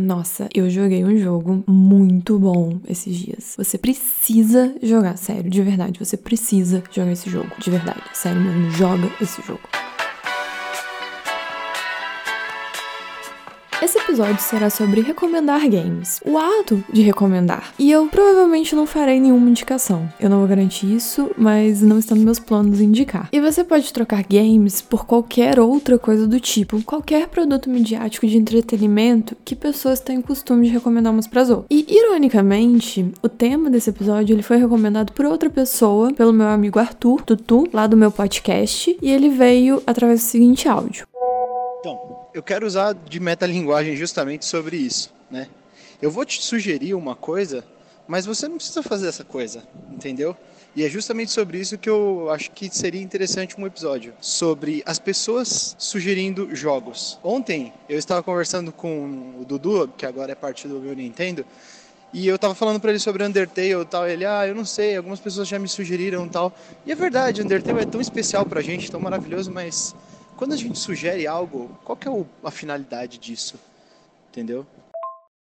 Nossa, eu joguei um jogo muito bom esses dias. Você precisa jogar, sério, de verdade. Você precisa jogar esse jogo, de verdade. Sério mesmo, joga esse jogo. Esse episódio será sobre recomendar games, o ato de recomendar. E eu provavelmente não farei nenhuma indicação. Eu não vou garantir isso, mas não está nos meus planos indicar. E você pode trocar games por qualquer outra coisa do tipo, qualquer produto midiático de entretenimento que pessoas têm costume de recomendar umas para as outras. E ironicamente, o tema desse episódio ele foi recomendado por outra pessoa, pelo meu amigo Arthur Tutu, lá do meu podcast, e ele veio através do seguinte áudio. Eu quero usar de metalinguagem justamente sobre isso, né? Eu vou te sugerir uma coisa, mas você não precisa fazer essa coisa, entendeu? E é justamente sobre isso que eu acho que seria interessante um episódio sobre as pessoas sugerindo jogos. Ontem eu estava conversando com o Dudu, que agora é parte do meu Nintendo, e eu tava falando para ele sobre Undertale e tal, ele, ah, eu não sei, algumas pessoas já me sugeriram tal. E é verdade, Undertale é tão especial pra gente, tão maravilhoso, mas quando a gente sugere algo, qual que é a finalidade disso? Entendeu?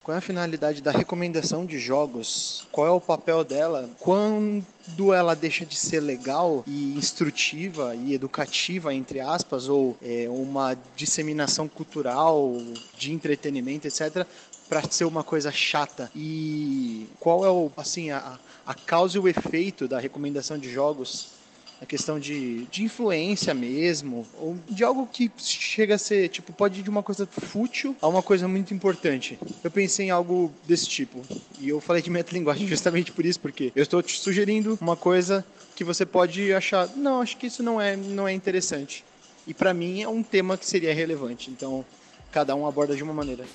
Qual é a finalidade da recomendação de jogos? Qual é o papel dela? Quando ela deixa de ser legal e instrutiva e educativa, entre aspas, ou é, uma disseminação cultural, de entretenimento, etc., para ser uma coisa chata? E qual é o, assim, a, a causa e o efeito da recomendação de jogos a questão de, de influência mesmo, ou de algo que chega a ser, tipo, pode ir de uma coisa fútil a uma coisa muito importante. Eu pensei em algo desse tipo, e eu falei de metalinguagem justamente por isso, porque eu estou te sugerindo uma coisa que você pode achar, não, acho que isso não é, não é interessante. E para mim é um tema que seria relevante, então cada um aborda de uma maneira.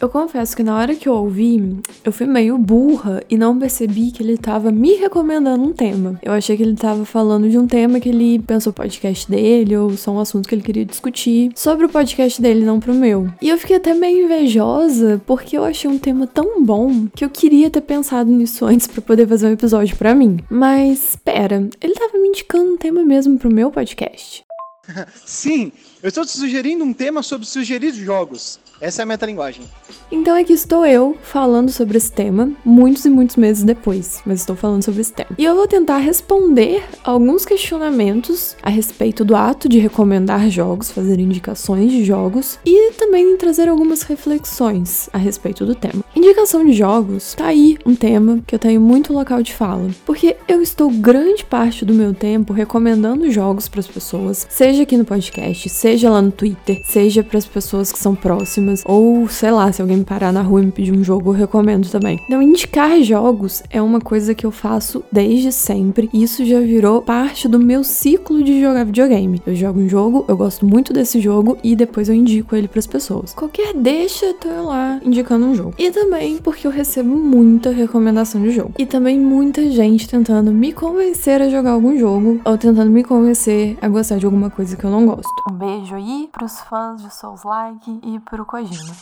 Eu confesso que na hora que eu ouvi, eu fui meio burra e não percebi que ele tava me recomendando um tema. Eu achei que ele tava falando de um tema que ele pensou podcast dele ou só um assunto que ele queria discutir sobre o podcast dele, não pro meu. E eu fiquei até meio invejosa porque eu achei um tema tão bom que eu queria ter pensado nisso antes para poder fazer um episódio para mim. Mas, pera, ele tava me indicando um tema mesmo pro meu podcast. Sim, eu estou te sugerindo um tema sobre sugerir jogos. Essa é a metalinguagem. Então aqui estou eu falando sobre esse tema, muitos e muitos meses depois, mas estou falando sobre esse tema. E eu vou tentar responder alguns questionamentos a respeito do ato de recomendar jogos, fazer indicações de jogos e também trazer algumas reflexões a respeito do tema. Indicação de jogos, tá aí um tema que eu tenho muito local de fala, porque eu estou grande parte do meu tempo recomendando jogos para as pessoas, seja aqui no podcast, seja lá no Twitter, seja para as pessoas que são próximas ou sei lá, se alguém me parar na rua e me pedir um jogo, eu recomendo também. Então, indicar jogos é uma coisa que eu faço desde sempre. E isso já virou parte do meu ciclo de jogar videogame. Eu jogo um jogo, eu gosto muito desse jogo e depois eu indico ele para as pessoas. Qualquer deixa, tô lá indicando um jogo. E também porque eu recebo muita recomendação de jogo. E também muita gente tentando me convencer a jogar algum jogo ou tentando me convencer a gostar de alguma coisa que eu não gosto. Um beijo aí pros fãs de Souls Like e pro.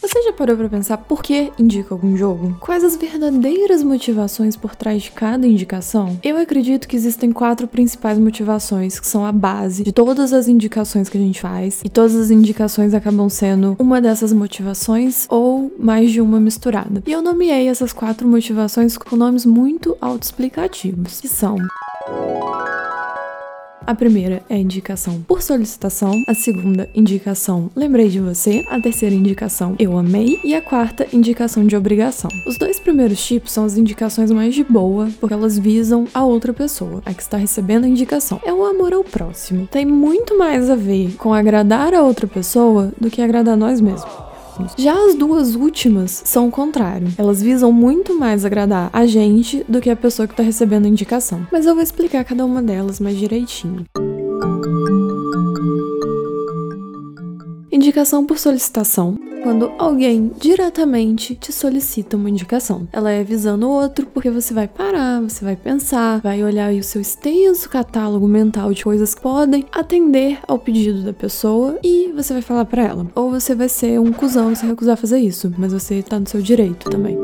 Você já parou para pensar por que indica algum jogo? Quais as verdadeiras motivações por trás de cada indicação? Eu acredito que existem quatro principais motivações que são a base de todas as indicações que a gente faz, e todas as indicações acabam sendo uma dessas motivações ou mais de uma misturada. E eu nomeei essas quatro motivações com nomes muito autoexplicativos, que são a primeira é a indicação por solicitação, a segunda indicação lembrei de você, a terceira indicação eu amei e a quarta indicação de obrigação. Os dois primeiros tipos são as indicações mais de boa, porque elas visam a outra pessoa, a que está recebendo a indicação. É o amor ao próximo. Tem muito mais a ver com agradar a outra pessoa do que agradar nós mesmos. Já as duas últimas são o contrário. Elas visam muito mais agradar a gente do que a pessoa que está recebendo a indicação. Mas eu vou explicar cada uma delas mais direitinho. Indicação por solicitação quando alguém diretamente te solicita uma indicação. Ela é visando o outro porque você vai parar, você vai pensar, vai olhar o seu extenso catálogo mental de coisas que podem atender ao pedido da pessoa e você vai falar para ela. Ou você vai ser um cuzão se recusar a fazer isso, mas você tá no seu direito também.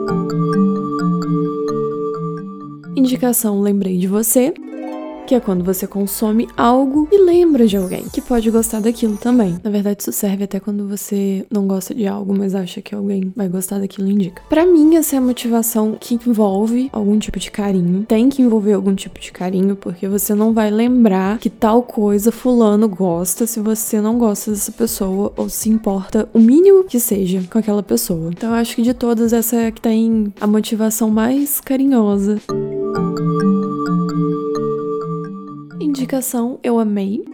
Indicação lembrei de você que é quando você consome algo e lembra de alguém que pode gostar daquilo também. Na verdade, isso serve até quando você não gosta de algo, mas acha que alguém vai gostar daquilo indica. Para mim, essa é a motivação que envolve algum tipo de carinho. Tem que envolver algum tipo de carinho, porque você não vai lembrar que tal coisa fulano gosta se você não gosta dessa pessoa ou se importa o mínimo que seja com aquela pessoa. Então, eu acho que de todas essa é que tem a motivação mais carinhosa. Indicação eu amei.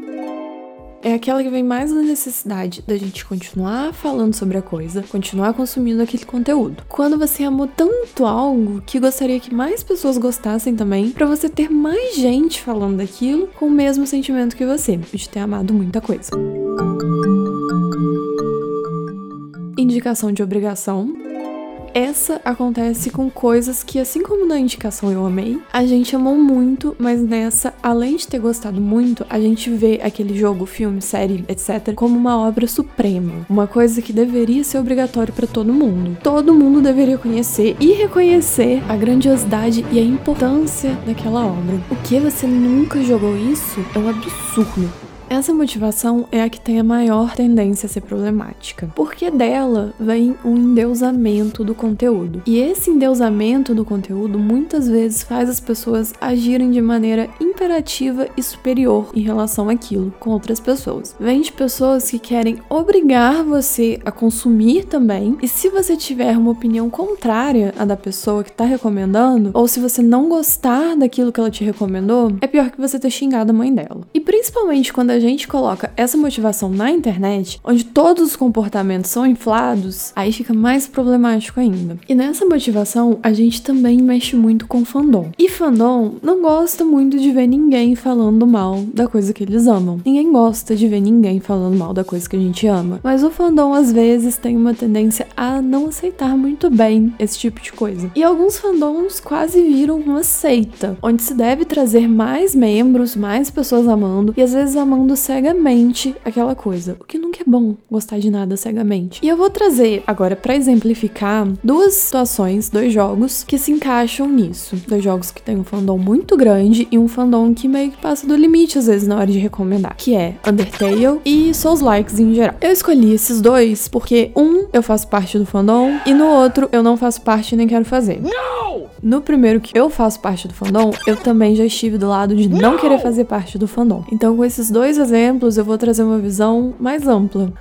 É aquela que vem mais da necessidade da gente continuar falando sobre a coisa, continuar consumindo aquele conteúdo. Quando você amou tanto algo que gostaria que mais pessoas gostassem também, para você ter mais gente falando daquilo com o mesmo sentimento que você, de ter amado muita coisa. Indicação de obrigação essa acontece com coisas que, assim como na indicação eu amei, a gente amou muito, mas nessa, além de ter gostado muito, a gente vê aquele jogo, filme, série, etc., como uma obra suprema. Uma coisa que deveria ser obrigatório para todo mundo. Todo mundo deveria conhecer e reconhecer a grandiosidade e a importância daquela obra. O que você nunca jogou isso é um absurdo. Essa motivação é a que tem a maior tendência a ser problemática, porque dela vem um endeusamento do conteúdo. E esse endeusamento do conteúdo muitas vezes faz as pessoas agirem de maneira imperativa e superior em relação àquilo com outras pessoas. Vem de pessoas que querem obrigar você a consumir também, e se você tiver uma opinião contrária à da pessoa que está recomendando, ou se você não gostar daquilo que ela te recomendou, é pior que você ter xingado a mãe dela. E principalmente quando a gente coloca essa motivação na internet, onde todos os comportamentos são inflados, aí fica mais problemático ainda. E nessa motivação, a gente também mexe muito com fandom. E fandom não gosta muito de ver ninguém falando mal da coisa que eles amam. Ninguém gosta de ver ninguém falando mal da coisa que a gente ama. Mas o fandom às vezes tem uma tendência a não aceitar muito bem esse tipo de coisa. E alguns fandoms quase viram uma seita, onde se deve trazer mais membros, mais pessoas amando e às vezes amando cegamente aquela coisa, o que nunca é bom gostar de nada cegamente. E eu vou trazer agora para exemplificar duas situações, dois jogos que se encaixam nisso. Dois jogos que têm um fandom muito grande e um fandom que meio que passa do limite às vezes na hora de recomendar, que é Undertale e Souls Likes em geral. Eu escolhi esses dois porque um eu faço parte do fandom e no outro eu não faço parte nem quero fazer. Não! No primeiro que eu faço parte do fandom, eu também já estive do lado de não, não querer fazer parte do fandom. Então com esses dois exemplos, eu vou trazer uma visão mais ampla.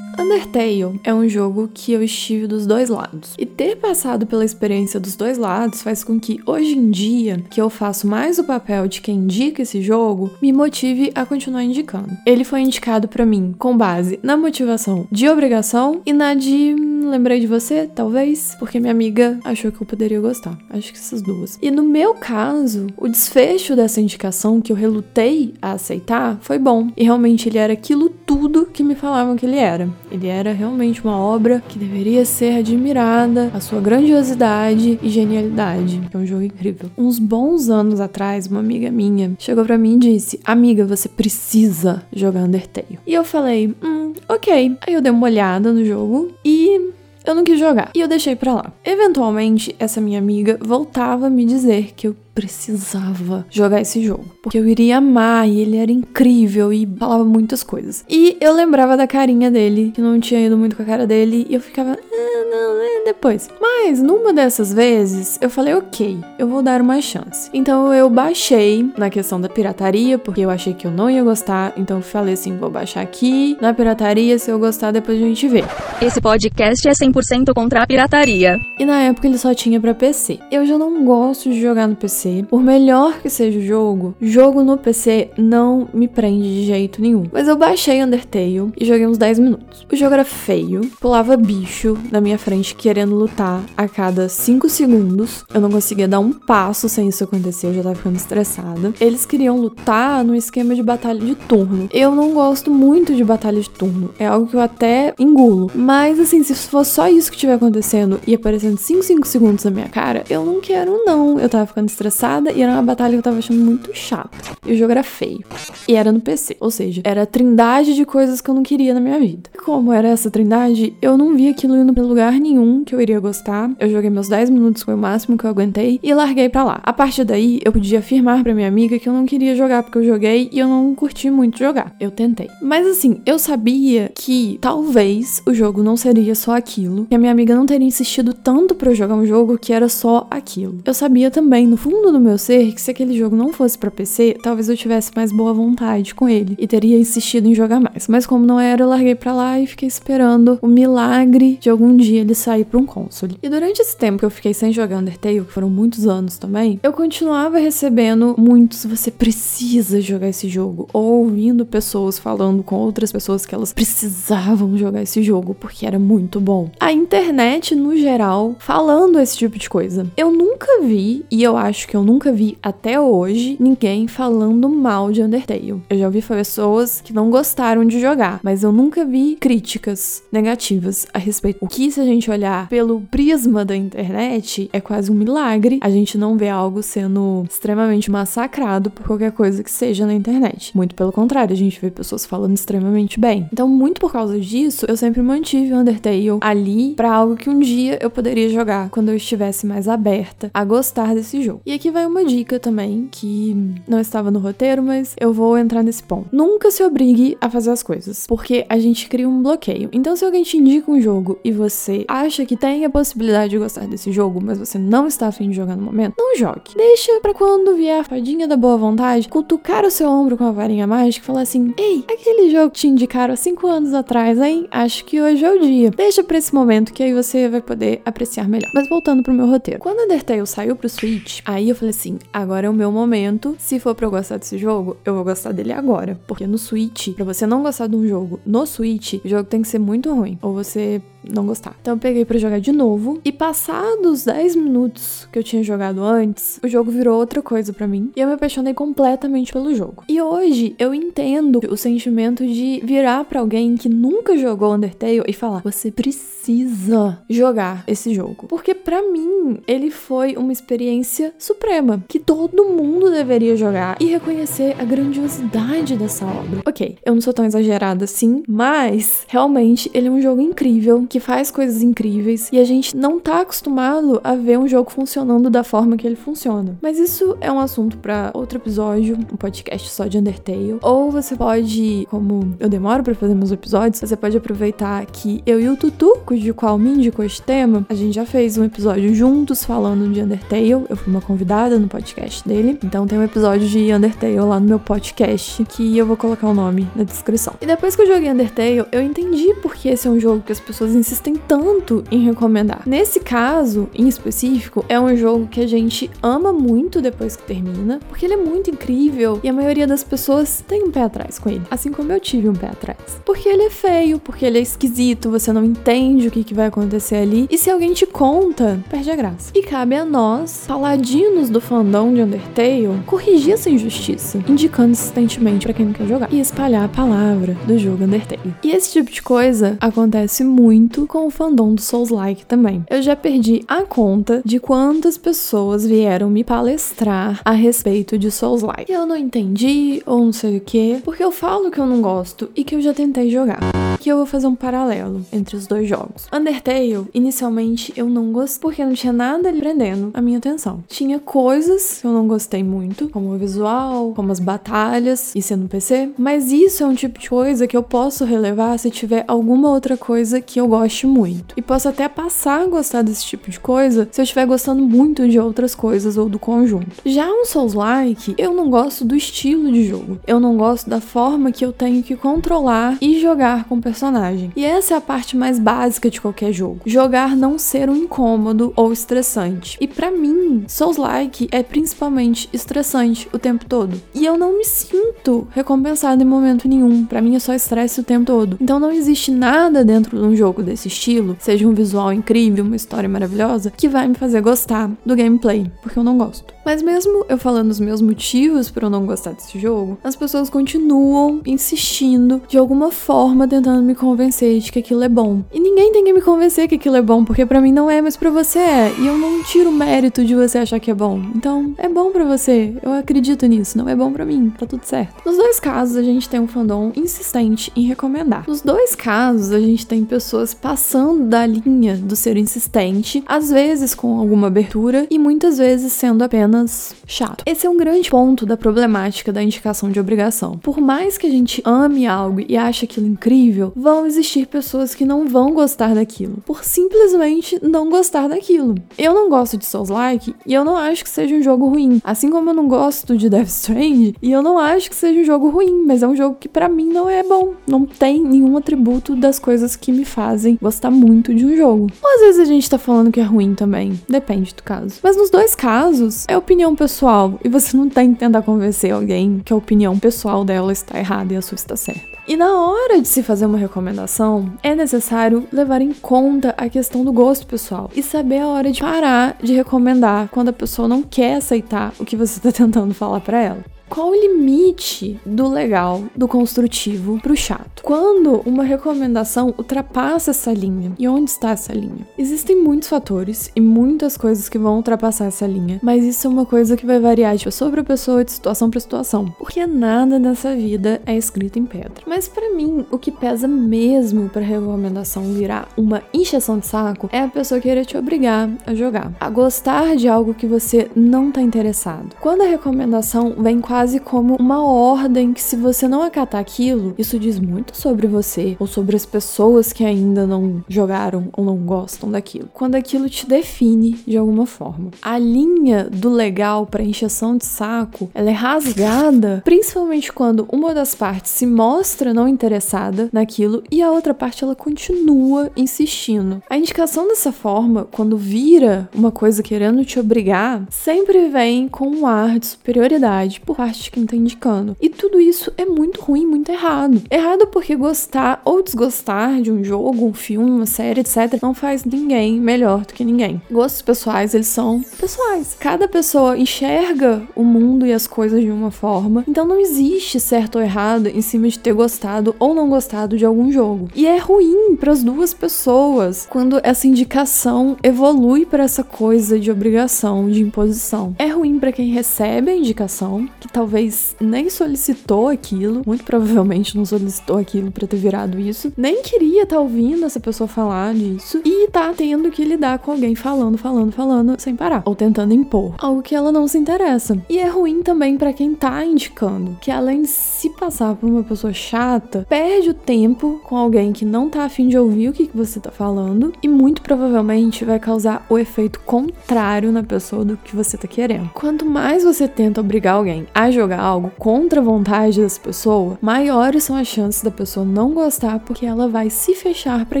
Undertale é um jogo que eu estive dos dois lados. E ter passado pela experiência dos dois lados faz com que hoje em dia, que eu faço mais o papel de quem indica esse jogo, me motive a continuar indicando. Ele foi indicado para mim com base na motivação de obrigação e na de hum, lembrei de você, talvez, porque minha amiga achou que eu poderia gostar. Acho que essas duas. E no meu caso, o desfecho dessa indicação que eu relutei a aceitar foi bom. E realmente ele era aquilo tudo que me falavam que ele era. Ele era realmente uma obra que deveria ser admirada, a sua grandiosidade e genialidade. É um jogo incrível. Uns bons anos atrás, uma amiga minha chegou para mim e disse: Amiga, você precisa jogar Undertale. E eu falei: Hum, ok. Aí eu dei uma olhada no jogo e eu não quis jogar. E eu deixei pra lá. Eventualmente, essa minha amiga voltava a me dizer que eu precisava jogar esse jogo. Porque eu iria amar e ele era incrível e falava muitas coisas. E eu lembrava da carinha dele, que não tinha ido muito com a cara dele, e eu ficava, ah, não, é depois. Mas numa dessas vezes, eu falei, ok, eu vou dar uma chance. Então eu baixei na questão da pirataria, porque eu achei que eu não ia gostar. Então eu falei assim, vou baixar aqui na pirataria, se eu gostar, depois a gente vê. Esse podcast é 100% contra a pirataria. E na época ele só tinha para PC. Eu já não gosto de jogar no PC. Por melhor que seja o jogo, jogo no PC não me prende de jeito nenhum. Mas eu baixei Undertale e joguei uns 10 minutos. O jogo era feio, pulava bicho na minha frente querendo lutar a cada 5 segundos. Eu não conseguia dar um passo sem isso acontecer, eu já tava ficando estressada. Eles queriam lutar no esquema de batalha de turno. Eu não gosto muito de batalha de turno, é algo que eu até engulo. Mas assim, se for só isso que estiver acontecendo e aparecendo 5, 5 segundos na minha cara, eu não quero não. Eu tava ficando estressada e era uma batalha que eu tava achando muito chata. E o jogo era feio. E era no PC. Ou seja, era a trindade de coisas que eu não queria na minha vida. Como era essa trindade, eu não vi aquilo indo pra lugar nenhum que eu iria gostar. Eu joguei meus 10 minutos, foi o máximo que eu aguentei, e larguei pra lá. A partir daí, eu podia afirmar pra minha amiga que eu não queria jogar porque eu joguei e eu não curti muito jogar. Eu tentei. Mas assim, eu sabia que talvez o jogo não seria só aquilo, que a minha amiga não teria insistido tanto para jogar um jogo que era só aquilo. Eu sabia também, no fundo do meu ser, que se aquele jogo não fosse para PC, talvez eu tivesse mais boa vontade com ele e teria insistido em jogar mais. Mas como não era, eu larguei pra lá e fiquei esperando o milagre de algum dia ele sair pra um console. E durante esse tempo que eu fiquei sem jogar Undertale, que foram muitos anos também, eu continuava recebendo muitos você precisa jogar esse jogo, ou ouvindo pessoas falando com outras pessoas que elas precisavam jogar esse jogo porque era muito bom. A internet no geral falando esse tipo de coisa. Eu nunca vi, e eu acho que eu nunca vi até hoje, ninguém falando mal de Undertale. Eu já ouvi pessoas que não gostaram de jogar, mas eu nunca vi críticas negativas a respeito. O que a gente olhar pelo prisma da internet é quase um milagre a gente não ver algo sendo extremamente massacrado por qualquer coisa que seja na internet. Muito pelo contrário, a gente vê pessoas falando extremamente bem. Então, muito por causa disso, eu sempre mantive Undertale ali para algo que um dia eu poderia jogar quando eu estivesse mais aberta a gostar desse jogo. E aqui vai uma dica também que não estava no roteiro, mas eu vou entrar nesse ponto. Nunca se obrigue a fazer as coisas, porque a gente cria um bloqueio. Então, se alguém te indica um jogo e você acha que tem a possibilidade de gostar desse jogo, mas você não está afim de jogar no momento, não jogue. Deixa para quando vier a fadinha da boa vontade, cutucar o seu ombro com a varinha mágica e falar assim: Ei, aquele jogo que te indicaram há 5 anos atrás, hein? Acho que hoje é o dia. Deixa pra esse momento que aí você vai poder apreciar melhor. Mas voltando pro meu roteiro. Quando Undertale saiu pro Switch, aí eu falei assim: agora é o meu momento. Se for pra eu gostar desse jogo, eu vou gostar dele agora. Porque no Switch, pra você não gostar de um jogo no Switch, o jogo tem que ser muito ruim. Ou você não gostar. Então eu peguei para jogar de novo e passados 10 minutos que eu tinha jogado antes, o jogo virou outra coisa para mim e eu me apaixonei completamente pelo jogo. E hoje eu entendo o sentimento de virar para alguém que nunca jogou Undertale e falar: "Você precisa jogar esse jogo". Porque para mim ele foi uma experiência suprema que todo mundo deveria jogar e reconhecer a grandiosidade dessa obra. OK, eu não sou tão exagerada assim, mas realmente ele é um jogo incrível que faz coisas incríveis e a gente não tá acostumado a ver um jogo funcionando da forma que ele funciona. Mas isso é um assunto para outro episódio, um podcast só de Undertale. Ou você pode, como eu demoro para fazer meus episódios, você pode aproveitar que eu e o Tutu, cujo qual me indicou este tema, a gente já fez um episódio juntos falando de Undertale. Eu fui uma convidada no podcast dele. Então tem um episódio de Undertale lá no meu podcast que eu vou colocar o nome na descrição. E depois que eu joguei Undertale, eu entendi porque esse é um jogo que as pessoas insistem tanto em recomendar. Nesse caso, em específico, é um jogo que a gente ama muito depois que termina, porque ele é muito incrível e a maioria das pessoas tem um pé atrás com ele, assim como eu tive um pé atrás. Porque ele é feio, porque ele é esquisito, você não entende o que, que vai acontecer ali, e se alguém te conta, perde a graça. E cabe a nós, paladinos do fandom de Undertale, corrigir essa injustiça, indicando insistentemente para quem não quer jogar e espalhar a palavra do jogo Undertale. E esse tipo de coisa acontece muito muito com o fandom do Souls-like também. Eu já perdi a conta de quantas pessoas vieram me palestrar a respeito de Souls-like. Eu não entendi ou não sei o que, porque eu falo que eu não gosto e que eu já tentei jogar. Que eu vou fazer um paralelo entre os dois jogos. Undertale, inicialmente eu não gostei porque não tinha nada ali prendendo a minha atenção. Tinha coisas que eu não gostei muito, como o visual, como as batalhas e sendo PC, mas isso é um tipo de coisa que eu posso relevar se tiver alguma outra coisa que eu goste muito. E posso até passar a gostar desse tipo de coisa se eu estiver gostando muito de outras coisas ou do conjunto. Já um Souls-like, eu não gosto do estilo de jogo. Eu não gosto da forma que eu tenho que controlar e jogar com personagem. E essa é a parte mais básica de qualquer jogo. Jogar não ser um incômodo ou estressante. E para mim, Souls-like é principalmente estressante o tempo todo. E eu não me sinto recompensada em momento nenhum. Para mim é só estresse o tempo todo. Então não existe nada dentro de um jogo desse estilo, seja um visual incrível, uma história maravilhosa, que vai me fazer gostar do gameplay, porque eu não gosto. Mas mesmo eu falando os meus motivos para eu não gostar desse jogo, as pessoas continuam insistindo de alguma forma tentando me convencer de que aquilo é bom. E ninguém tem que me convencer que aquilo é bom, porque para mim não é, mas para você é. E eu não tiro mérito de você achar que é bom. Então, é bom para você. Eu acredito nisso, não é bom para mim. Tá tudo certo. Nos dois casos, a gente tem um fandom insistente em recomendar. Nos dois casos, a gente tem pessoas passando da linha do ser insistente, às vezes com alguma abertura e muitas vezes sendo apenas chato. Esse é um grande ponto da problemática da indicação de obrigação. Por mais que a gente ame algo e ache aquilo incrível, vão existir pessoas que não vão gostar daquilo, por simplesmente não gostar daquilo. Eu não gosto de Souls-like e eu não acho que seja um jogo ruim, assim como eu não gosto de Death Stranding e eu não acho que seja um jogo ruim, mas é um jogo que para mim não é bom, não tem nenhum atributo das coisas que me fazem gostar muito de um jogo. Ou às vezes a gente tá falando que é ruim também, depende do caso. Mas nos dois casos, é opinião pessoal e você não tem que tentar convencer alguém que a opinião pessoal dela está errada e a sua está certa. E na hora de se fazer uma recomendação, é necessário levar em conta a questão do gosto pessoal e saber a hora de parar de recomendar quando a pessoa não quer aceitar o que você está tentando falar para ela. Qual o limite do legal, do construtivo pro chato? Quando uma recomendação ultrapassa essa linha? E onde está essa linha? Existem muitos fatores e muitas coisas que vão ultrapassar essa linha, mas isso é uma coisa que vai variar de pessoa para pessoa, de situação para situação, porque nada nessa vida é escrito em pedra. Mas para mim, o que pesa mesmo para recomendação virar uma injeção de saco é a pessoa querer te obrigar a jogar, a gostar de algo que você não tá interessado. Quando a recomendação vem com quase como uma ordem que se você não acatar aquilo, isso diz muito sobre você ou sobre as pessoas que ainda não jogaram ou não gostam daquilo. Quando aquilo te define de alguma forma. A linha do legal para encheção de saco, ela é rasgada, principalmente quando uma das partes se mostra não interessada naquilo e a outra parte ela continua insistindo. A indicação dessa forma, quando vira uma coisa querendo te obrigar, sempre vem com um ar de superioridade por parte de quem tá indicando. E tudo isso é muito ruim, muito errado. Errado porque gostar ou desgostar de um jogo, um filme, uma série, etc., não faz ninguém melhor do que ninguém. Gostos pessoais, eles são pessoais. Cada pessoa enxerga o mundo e as coisas de uma forma. Então não existe certo ou errado em cima de ter gostado ou não gostado de algum jogo. E é ruim para as duas pessoas quando essa indicação evolui para essa coisa de obrigação, de imposição. É ruim para quem recebe a indicação, que talvez nem solicitou aquilo, muito provavelmente não solicitou aquilo para ter virado isso, nem queria estar tá ouvindo essa pessoa falar disso e tá tendo que lidar com alguém falando, falando, falando sem parar, ou tentando impor algo que ela não se interessa. E é ruim também para quem tá indicando, que além de se passar por uma pessoa chata, perde o tempo com alguém que não tá afim de ouvir o que, que você tá falando e muito provavelmente vai causar o efeito contrário na pessoa do que você tá querendo. Quanto mais você tenta obrigar alguém a jogar algo contra a vontade dessa pessoa, maiores são as chances da pessoa não gostar porque ela vai se fechar para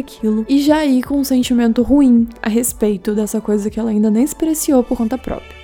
aquilo e já ir com um sentimento ruim a respeito dessa coisa que ela ainda nem expressou por conta própria.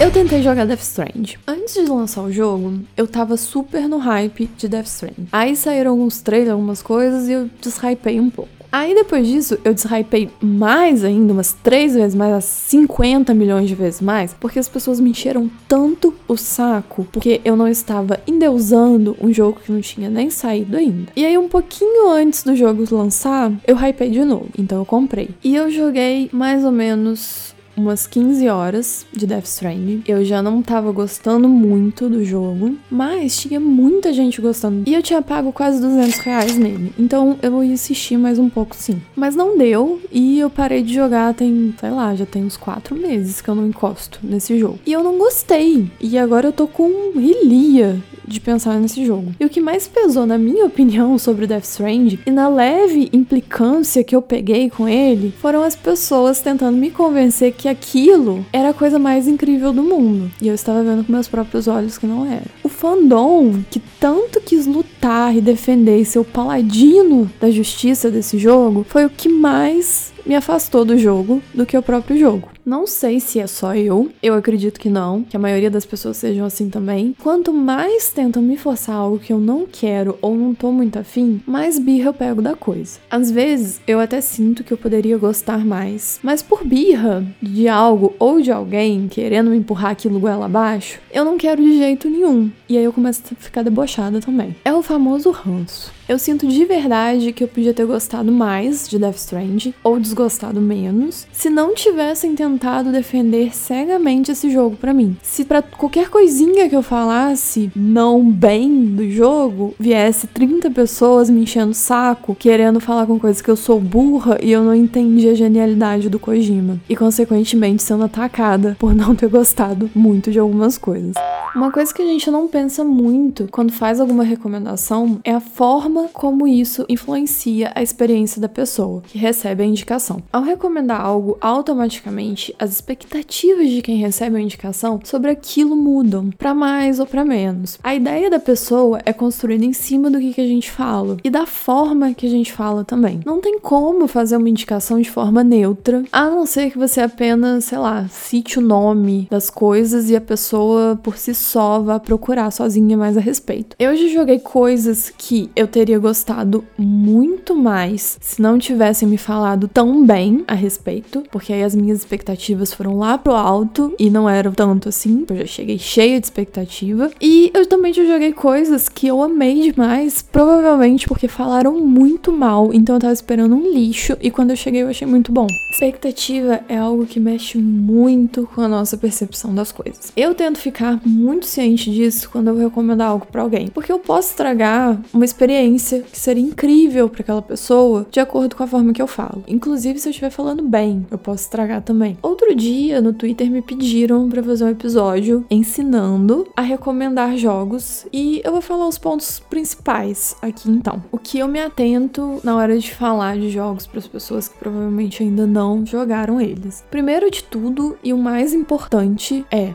Eu tentei jogar Death Strand. Antes de lançar o jogo, eu tava super no hype de Death Strand. Aí saíram alguns trailers, algumas coisas e eu deshypei um pouco. Aí depois disso, eu deshypei mais ainda, umas três vezes mais, 50 milhões de vezes mais, porque as pessoas me encheram tanto o saco, porque eu não estava endeusando um jogo que não tinha nem saído ainda. E aí, um pouquinho antes do jogo lançar, eu hypei de novo, então eu comprei. E eu joguei mais ou menos umas 15 horas de Death Stranding. Eu já não tava gostando muito do jogo, mas tinha muita gente gostando. E eu tinha pago quase 200 reais nele. Então eu ia insistir mais um pouco sim. Mas não deu e eu parei de jogar tem, sei lá, já tem uns 4 meses que eu não encosto nesse jogo. E eu não gostei. E agora eu tô com rilia de pensar nesse jogo. E o que mais pesou, na minha opinião, sobre Death Stranding e na leve implicância que eu peguei com ele foram as pessoas tentando me convencer que aquilo era a coisa mais incrível do mundo. E eu estava vendo com meus próprios olhos que não era. O fandom, que tanto quis lutar e defender e ser o paladino da justiça desse jogo foi o que mais me afastou do jogo do que o próprio jogo. Não sei se é só eu, eu acredito que não, que a maioria das pessoas sejam assim também. Quanto mais tentam me forçar algo que eu não quero ou não tô muito afim, mais birra eu pego da coisa. Às vezes eu até sinto que eu poderia gostar mais, mas por birra de algo ou de alguém querendo me empurrar aquilo goela abaixo, eu não quero de jeito nenhum. E aí eu começo a ficar debochada também. É o famoso ranço. Eu sinto de verdade que eu podia ter gostado mais de Death Strand ou desgostado menos se não tivessem tentado defender cegamente esse jogo para mim. Se para qualquer coisinha que eu falasse não bem do jogo, viesse 30 pessoas me enchendo o saco, querendo falar com coisas que eu sou burra e eu não entendi a genialidade do Kojima, e consequentemente sendo atacada por não ter gostado muito de algumas coisas. Uma coisa que a gente não pensa muito quando faz alguma recomendação é a forma como isso influencia a experiência da pessoa que recebe a indicação. Ao recomendar algo automaticamente, as expectativas de quem recebe a indicação sobre aquilo mudam, para mais ou para menos. A ideia da pessoa é construída em cima do que, que a gente fala e da forma que a gente fala também. Não tem como fazer uma indicação de forma neutra, a não ser que você apenas, sei lá, cite o nome das coisas e a pessoa por si só vá procurar sozinha mais a respeito. Eu já joguei coisas que eu teria teria gostado muito mais se não tivessem me falado tão bem a respeito, porque aí as minhas expectativas foram lá pro alto e não eram tanto assim, eu já cheguei cheia de expectativa. E eu também já joguei coisas que eu amei demais, provavelmente porque falaram muito mal, então eu tava esperando um lixo e quando eu cheguei eu achei muito bom. Expectativa é algo que mexe muito com a nossa percepção das coisas. Eu tento ficar muito ciente disso quando eu vou recomendar algo para alguém, porque eu posso estragar uma experiência que seria incrível para aquela pessoa, de acordo com a forma que eu falo. Inclusive, se eu estiver falando bem, eu posso estragar também. Outro dia, no Twitter, me pediram para fazer um episódio ensinando a recomendar jogos e eu vou falar os pontos principais aqui então. O que eu me atento na hora de falar de jogos para as pessoas que provavelmente ainda não jogaram eles. Primeiro de tudo e o mais importante é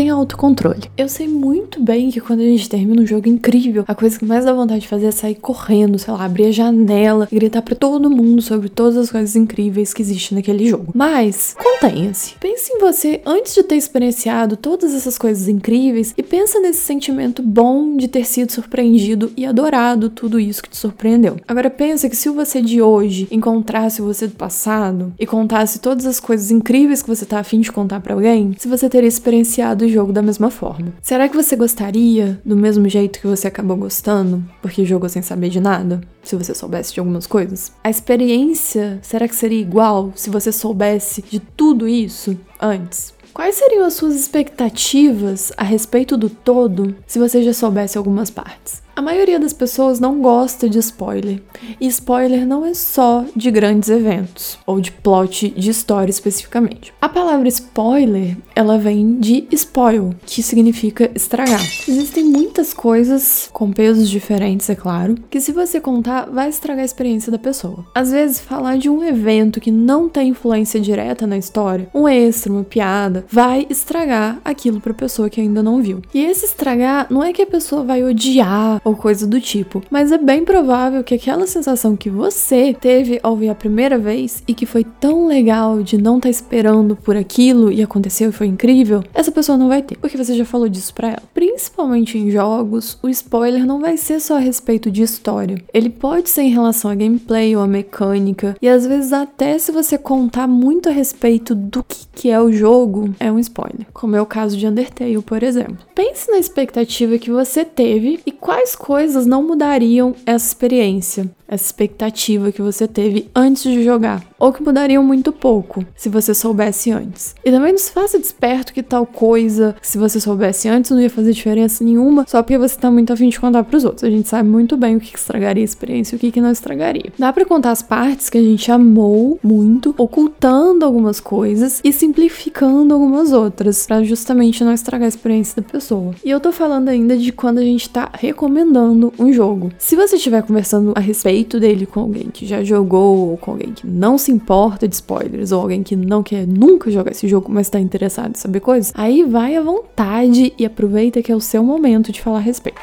tem autocontrole. Eu sei muito bem que quando a gente termina um jogo incrível, a coisa que mais dá vontade de fazer é sair correndo, sei lá, abrir a janela e gritar para todo mundo sobre todas as coisas incríveis que existem naquele jogo. Mas contenha-se. Pense em você antes de ter experienciado todas essas coisas incríveis e pensa nesse sentimento bom de ter sido surpreendido e adorado tudo isso que te surpreendeu. Agora pensa que se você de hoje encontrasse você do passado e contasse todas as coisas incríveis que você tá afim de contar para alguém, se você teria experienciado jogo da mesma forma. Será que você gostaria do mesmo jeito que você acabou gostando, porque jogou sem saber de nada? Se você soubesse de algumas coisas? A experiência, será que seria igual se você soubesse de tudo isso antes? Quais seriam as suas expectativas a respeito do todo se você já soubesse algumas partes? A maioria das pessoas não gosta de spoiler, e spoiler não é só de grandes eventos ou de plot de história especificamente. A palavra spoiler, ela vem de spoil, que significa estragar. Existem muitas coisas com pesos diferentes, é claro, que se você contar vai estragar a experiência da pessoa. Às vezes falar de um evento que não tem influência direta na história, um extra, uma piada, vai estragar aquilo para a pessoa que ainda não viu. E esse estragar não é que a pessoa vai odiar ou coisa do tipo. Mas é bem provável que aquela sensação que você teve ao ver a primeira vez e que foi tão legal de não estar tá esperando por aquilo e aconteceu e foi incrível, essa pessoa não vai ter, porque você já falou disso pra ela. Principalmente em jogos, o spoiler não vai ser só a respeito de história. Ele pode ser em relação a gameplay ou a mecânica, e às vezes até se você contar muito a respeito do que, que é o jogo, é um spoiler. Como é o caso de Undertale, por exemplo. Pense na expectativa que você teve e quais coisas não mudariam essa experiência essa expectativa que você teve antes de jogar, ou que mudariam muito pouco se você soubesse antes. E também não se faça desperto que tal coisa, se você soubesse antes, não ia fazer diferença nenhuma, só porque você tá muito afim de contar pros outros. A gente sabe muito bem o que estragaria a experiência e o que, que não estragaria. Dá para contar as partes que a gente amou muito, ocultando algumas coisas e simplificando algumas outras, para justamente não estragar a experiência da pessoa. E eu tô falando ainda de quando a gente tá recomendando recomendando um jogo. Se você estiver conversando a respeito dele com alguém que já jogou, ou com alguém que não se importa de spoilers, ou alguém que não quer nunca jogar esse jogo, mas está interessado em saber coisas, aí vai à vontade e aproveita que é o seu momento de falar a respeito.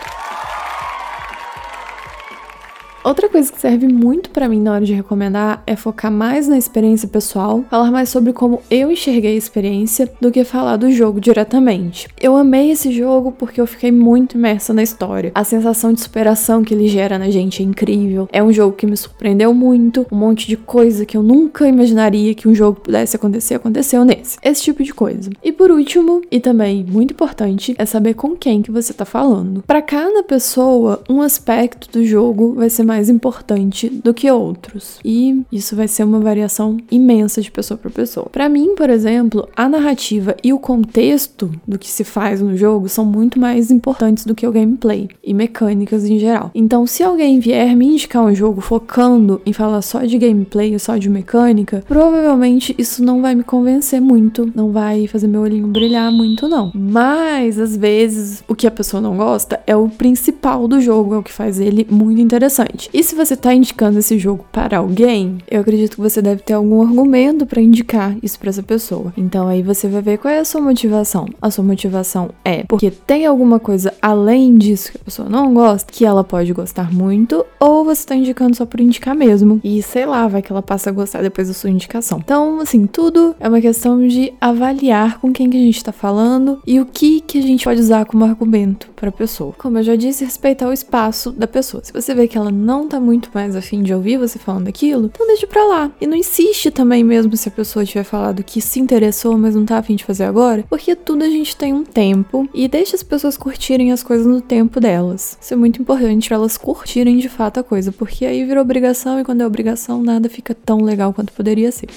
Outra coisa que serve muito para mim na hora de recomendar é focar mais na experiência pessoal, falar mais sobre como eu enxerguei a experiência do que falar do jogo diretamente. Eu amei esse jogo porque eu fiquei muito imersa na história. A sensação de superação que ele gera na gente é incrível. É um jogo que me surpreendeu muito, um monte de coisa que eu nunca imaginaria que um jogo pudesse acontecer aconteceu nesse. Esse tipo de coisa. E por último, e também muito importante, é saber com quem que você tá falando. Para cada pessoa, um aspecto do jogo vai ser mais mais importante do que outros. E isso vai ser uma variação imensa de pessoa para pessoa. Para mim, por exemplo, a narrativa e o contexto do que se faz no jogo são muito mais importantes do que o gameplay e mecânicas em geral. Então, se alguém vier me indicar um jogo focando em falar só de gameplay ou só de mecânica, provavelmente isso não vai me convencer muito, não vai fazer meu olhinho brilhar muito não. Mas às vezes o que a pessoa não gosta é o principal do jogo, é o que faz ele muito interessante. E se você está indicando esse jogo para alguém, eu acredito que você deve ter algum argumento para indicar isso para essa pessoa. Então aí você vai ver qual é a sua motivação. A sua motivação é porque tem alguma coisa além disso que a pessoa não gosta, que ela pode gostar muito, ou você está indicando só por indicar mesmo. E sei lá, vai que ela passa a gostar depois da sua indicação. Então, assim, tudo é uma questão de avaliar com quem que a gente está falando e o que que a gente pode usar como argumento para pessoa. Como eu já disse, respeitar o espaço da pessoa. Se você vê que ela não não tá muito mais afim de ouvir você falando aquilo, então deixa pra lá. E não insiste também mesmo se a pessoa tiver falado que se interessou, mas não tá afim de fazer agora, porque tudo a gente tem um tempo e deixa as pessoas curtirem as coisas no tempo delas. Isso é muito importante elas curtirem de fato a coisa, porque aí vira obrigação e quando é obrigação nada fica tão legal quanto poderia ser.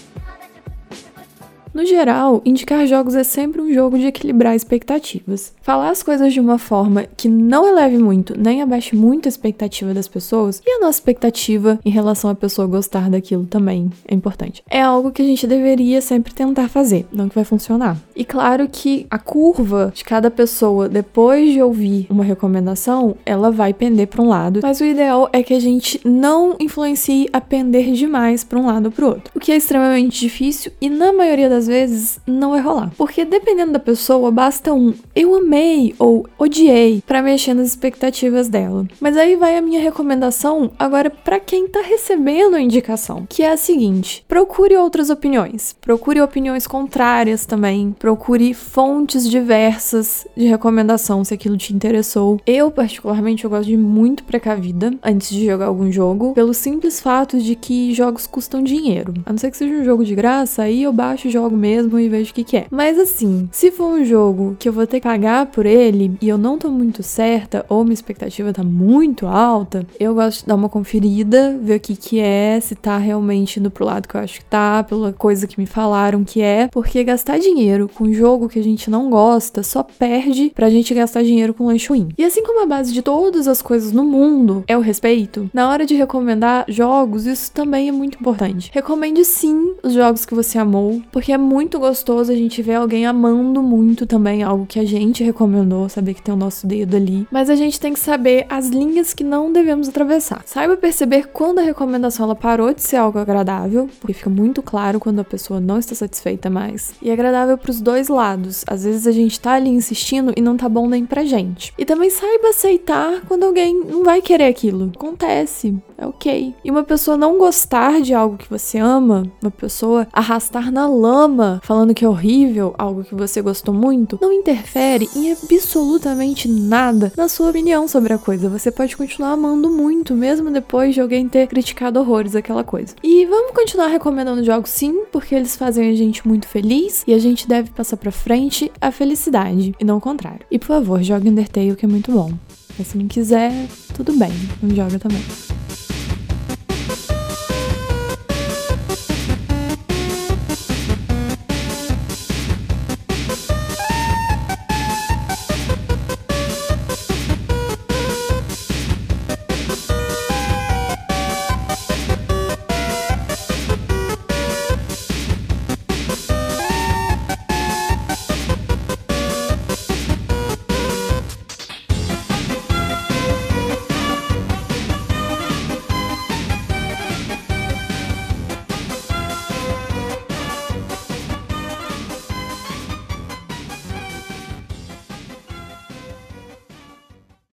No geral, indicar jogos é sempre um jogo de equilibrar expectativas. Falar as coisas de uma forma que não eleve muito, nem abaixe muito a expectativa das pessoas, e a nossa expectativa em relação à pessoa gostar daquilo também é importante. É algo que a gente deveria sempre tentar fazer, não que vai funcionar. E claro que a curva de cada pessoa depois de ouvir uma recomendação, ela vai pender para um lado, mas o ideal é que a gente não influencie a pender demais para um lado ou para o outro, o que é extremamente difícil e na maioria das vezes não vai rolar. Porque dependendo da pessoa, basta um eu amei ou odiei para mexer nas expectativas dela. Mas aí vai a minha recomendação agora para quem tá recebendo a indicação, que é a seguinte: procure outras opiniões, procure opiniões contrárias também, procure fontes diversas de recomendação se aquilo te interessou. Eu particularmente eu gosto de muito precavida antes de jogar algum jogo, pelo simples fato de que jogos custam dinheiro. A não ser que seja um jogo de graça, aí eu baixo jogos jogo mesmo e vejo o que, que é. Mas assim, se for um jogo que eu vou ter que pagar por ele e eu não tô muito certa, ou minha expectativa tá muito alta, eu gosto de dar uma conferida, ver o que, que é, se tá realmente indo pro lado que eu acho que tá, pela coisa que me falaram que é, porque gastar dinheiro com um jogo que a gente não gosta só perde pra gente gastar dinheiro com lanche ruim. E assim como a base de todas as coisas no mundo é o respeito, na hora de recomendar jogos, isso também é muito importante. Recomende sim os jogos que você amou, porque é muito gostoso a gente ver alguém amando muito também algo que a gente recomendou, saber que tem o nosso dedo ali. Mas a gente tem que saber as linhas que não devemos atravessar. Saiba perceber quando a recomendação ela parou de ser algo agradável, porque fica muito claro quando a pessoa não está satisfeita mais. E agradável para os dois lados. Às vezes a gente tá ali insistindo e não tá bom nem pra gente. E também saiba aceitar quando alguém não vai querer aquilo. Acontece, é ok. E uma pessoa não gostar de algo que você ama, uma pessoa arrastar na lama ama, falando que é horrível, algo que você gostou muito, não interfere em absolutamente nada na sua opinião sobre a coisa. Você pode continuar amando muito, mesmo depois de alguém ter criticado horrores aquela coisa. E vamos continuar recomendando jogos sim, porque eles fazem a gente muito feliz e a gente deve passar pra frente a felicidade, e não o contrário. E por favor, jogue Undertale que é muito bom. Mas se não quiser, tudo bem, não joga também.